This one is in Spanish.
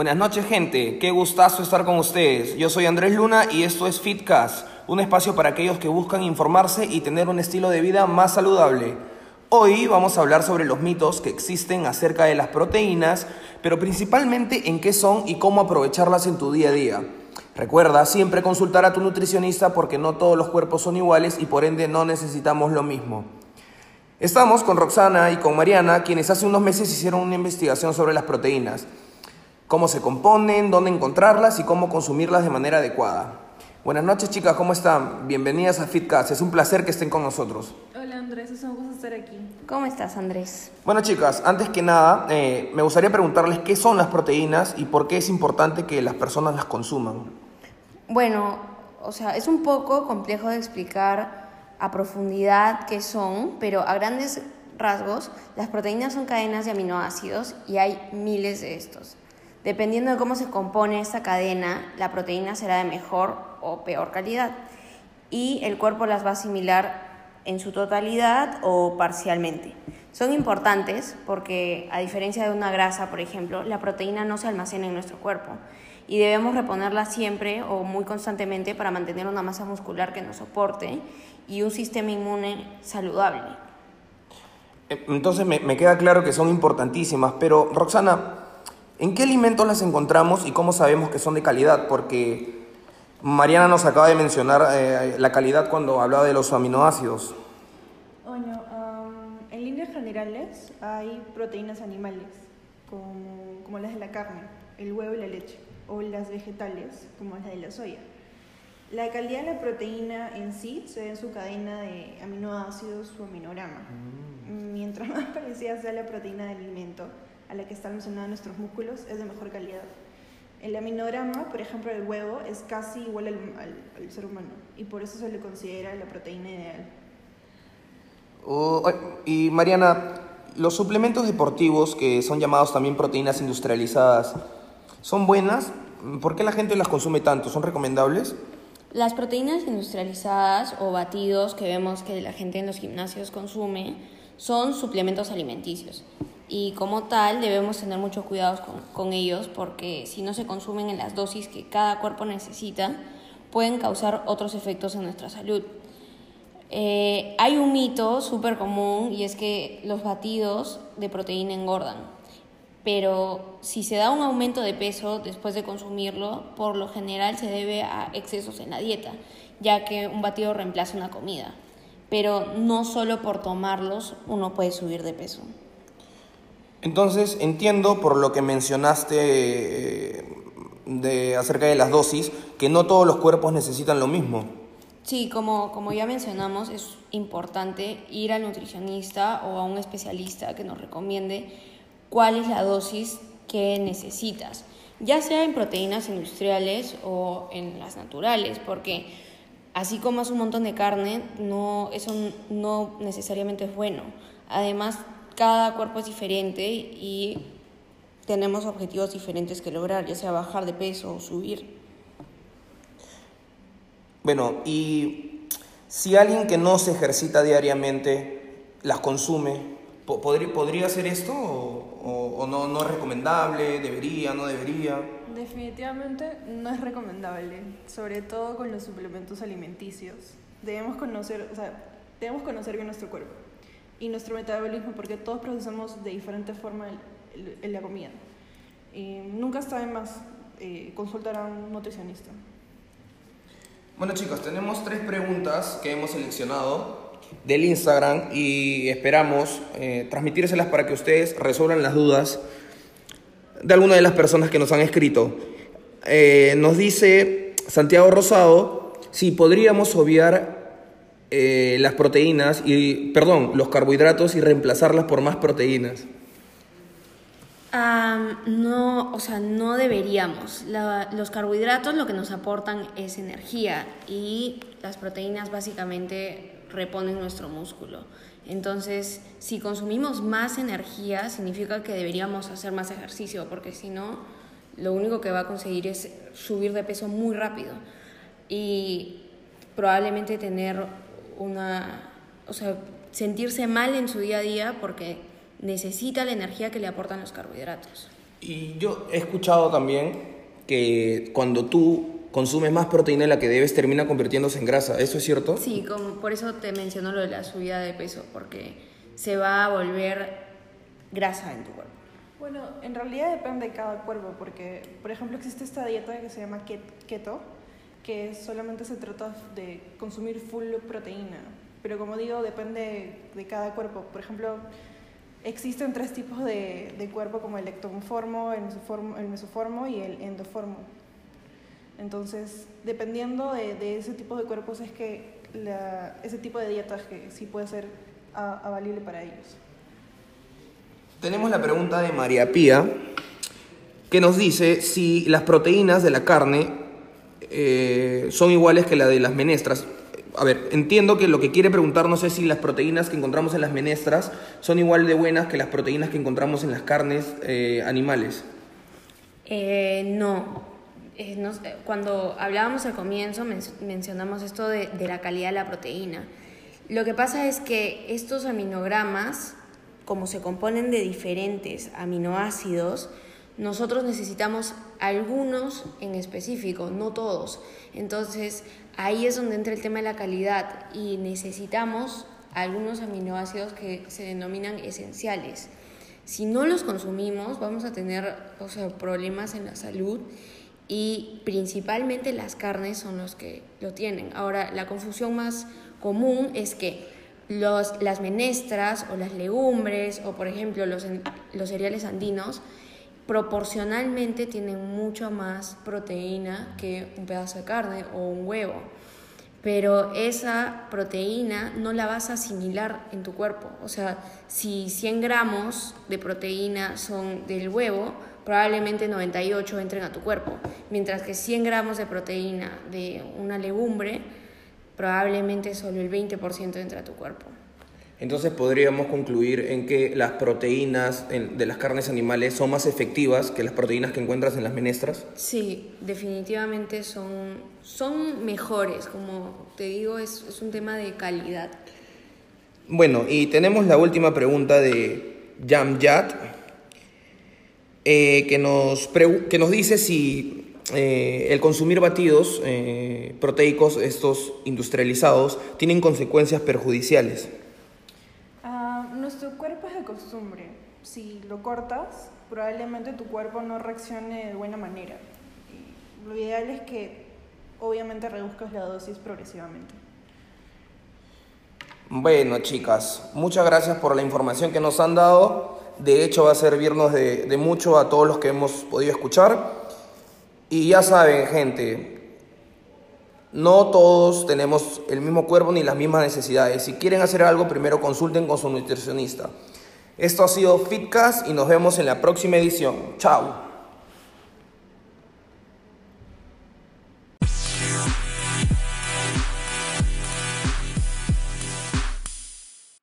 Buenas noches gente, qué gustazo estar con ustedes. Yo soy Andrés Luna y esto es Fitcast, un espacio para aquellos que buscan informarse y tener un estilo de vida más saludable. Hoy vamos a hablar sobre los mitos que existen acerca de las proteínas, pero principalmente en qué son y cómo aprovecharlas en tu día a día. Recuerda siempre consultar a tu nutricionista porque no todos los cuerpos son iguales y por ende no necesitamos lo mismo. Estamos con Roxana y con Mariana, quienes hace unos meses hicieron una investigación sobre las proteínas, cómo se componen, dónde encontrarlas y cómo consumirlas de manera adecuada. Buenas noches chicas, ¿cómo están? Bienvenidas a Fitcast, es un placer que estén con nosotros. Hola Andrés, es un gusto estar aquí. ¿Cómo estás, Andrés? Bueno chicas, antes que nada, eh, me gustaría preguntarles qué son las proteínas y por qué es importante que las personas las consuman. Bueno, o sea, es un poco complejo de explicar a profundidad qué son, pero a grandes rasgos, las proteínas son cadenas de aminoácidos y hay miles de estos. Dependiendo de cómo se compone esta cadena, la proteína será de mejor o peor calidad y el cuerpo las va a asimilar en su totalidad o parcialmente. Son importantes porque, a diferencia de una grasa, por ejemplo, la proteína no se almacena en nuestro cuerpo y debemos reponerla siempre o muy constantemente para mantener una masa muscular que nos soporte y un sistema inmune saludable. Eh, Entonces me, me queda claro que son importantísimas, pero Roxana, ¿en qué alimentos las encontramos y cómo sabemos que son de calidad? Porque Mariana nos acaba de mencionar eh, la calidad cuando hablaba de los aminoácidos. Bueno, en líneas generales hay proteínas animales, como, como las de la carne, el huevo y la leche, o las vegetales, como las de la soya. La calidad de la proteína en sí se ve en su cadena de aminoácidos o aminograma. Mientras más parecida sea la proteína del alimento a la que está almacenada en nuestros músculos, es de mejor calidad. El aminograma, por ejemplo, del huevo es casi igual al, al- al ser humano y por eso se le considera la proteína ideal. Oh, y Mariana, los suplementos deportivos, que son llamados también proteínas industrializadas, ¿son buenas? ¿Por qué la gente las consume tanto? ¿Son recomendables? Las proteínas industrializadas o batidos que vemos que la gente en los gimnasios consume son suplementos alimenticios y como tal debemos tener mucho cuidado con, con ellos porque si no se consumen en las dosis que cada cuerpo necesita pueden causar otros efectos en nuestra salud. Eh, hay un mito súper común y es que los batidos de proteína engordan, pero si se da un aumento de peso después de consumirlo, por lo general se debe a excesos en la dieta, ya que un batido reemplaza una comida, pero no solo por tomarlos uno puede subir de peso. Entonces, entiendo por lo que mencionaste eh, de, acerca de las dosis, que no todos los cuerpos necesitan lo mismo. Sí, como, como ya mencionamos, es importante ir al nutricionista o a un especialista que nos recomiende cuál es la dosis que necesitas, ya sea en proteínas industriales o en las naturales, porque así como es un montón de carne, no, eso no necesariamente es bueno. Además, cada cuerpo es diferente y tenemos objetivos diferentes que lograr, ya sea bajar de peso o subir. Bueno, y si alguien que no se ejercita diariamente las consume, po- ¿podría, ¿podría hacer esto o, o- o no, no es recomendable? ¿Debería? ¿No debería? Definitivamente no es recomendable, sobre todo con los suplementos alimenticios. Debemos conocer, o sea, debemos conocer bien nuestro cuerpo y nuestro metabolismo porque todos procesamos de diferente forma el- el- la comida. Y nunca está de más eh, consultar a un nutricionista. Bueno chicos, tenemos tres preguntas que hemos seleccionado del Instagram y esperamos eh, transmitírselas para que ustedes resuelvan las dudas de alguna de las personas que nos han escrito. Eh, nos dice Santiago Rosado si podríamos obviar eh, las proteínas y, perdón, los carbohidratos y reemplazarlas por más proteínas. No, o sea, no deberíamos. La- los carbohidratos lo que nos aportan es energía y las proteínas básicamente reponen nuestro músculo. Entonces, si consumimos más energía, significa que deberíamos hacer más ejercicio, porque si no, lo único que va a conseguir es subir de peso muy rápido y probablemente tener una, o sea, sentirse mal en su día a día porque necesita la energía que le aportan los carbohidratos. Y yo he escuchado también que cuando tú consumes más proteína de la que debes termina convirtiéndose en grasa. ¿Eso es cierto? Sí, como, por eso te menciono lo de la subida de peso, porque se va a volver grasa en tu cuerpo. Bueno, en realidad depende de cada cuerpo, porque, por ejemplo, existe esta dieta que se llama keto, que solamente se trata de consumir full proteína. Pero como digo, depende de cada cuerpo. Por ejemplo, existen tres tipos de, de cuerpo, como el ectoformo, el mesoformo, y el endoformo. Entonces, dependiendo de, de, ese tipo de cuerpos, es que la, ese tipo de dietas que sí puede ser avalible para ellos. Tenemos la pregunta de María Pía, que nos dice si las proteínas de la carne eh, son iguales que la de las menestras. A ver, entiendo que lo que quiere preguntar no sé si las proteínas que encontramos en las menestras son igual de buenas que las proteínas que encontramos en las carnes eh, animales. Eh, no. Cuando hablábamos al comienzo mencionamos esto de, de la calidad de la proteína. Lo que pasa es que estos aminogramas como se componen de diferentes aminoácidos, nosotros necesitamos algunos en específico, no todos. Entonces, ahí es donde entra el tema de la calidad y necesitamos algunos aminoácidos que se denominan esenciales. Si no los consumimos, vamos a tener problemas en la salud y principalmente las carnes son los que lo tienen. Ahora, la confusión más común es que los, las menestras o las legumbres o por ejemplo los, los cereales andinos proporcionalmente tienen mucho más proteína que un pedazo de carne o un huevo. Pero esa proteína no la vas a asimilar en tu cuerpo. O sea, si 100 gramos de proteína son del huevo, probablemente 98 entren a tu cuerpo. Mientras que 100 gramos de proteína de una legumbre probablemente solo el 20% entra a tu cuerpo. Entonces podríamos concluir en que las proteínas de las carnes animales son más efectivas que las proteínas que encuentras en las menestras. Sí, definitivamente son, son mejores, como te digo, es, es un tema de calidad. Bueno, y tenemos la última pregunta de Jamjat, eh, que, nos que nos dice si eh, el consumir batidos eh, proteicos, estos industrializados, tienen consecuencias perjudiciales. Ah, nuestro cuerpo es de costumbre. Si lo cortas, probablemente tu cuerpo no reaccione de buena manera. lo ideal es que obviamente reduzcas la dosis progresivamente. Bueno, chicas, muchas gracias por la información que nos han dado. De hecho, va a servirnos de, de mucho a todos los que hemos podido escuchar. Y ya saben, gente, no todos tenemos el mismo cuerpo ni las mismas necesidades. Si quieren hacer algo, primero consulten con su nutricionista. Esto ha sido Fitcast y nos vemos en la próxima edición. Chao.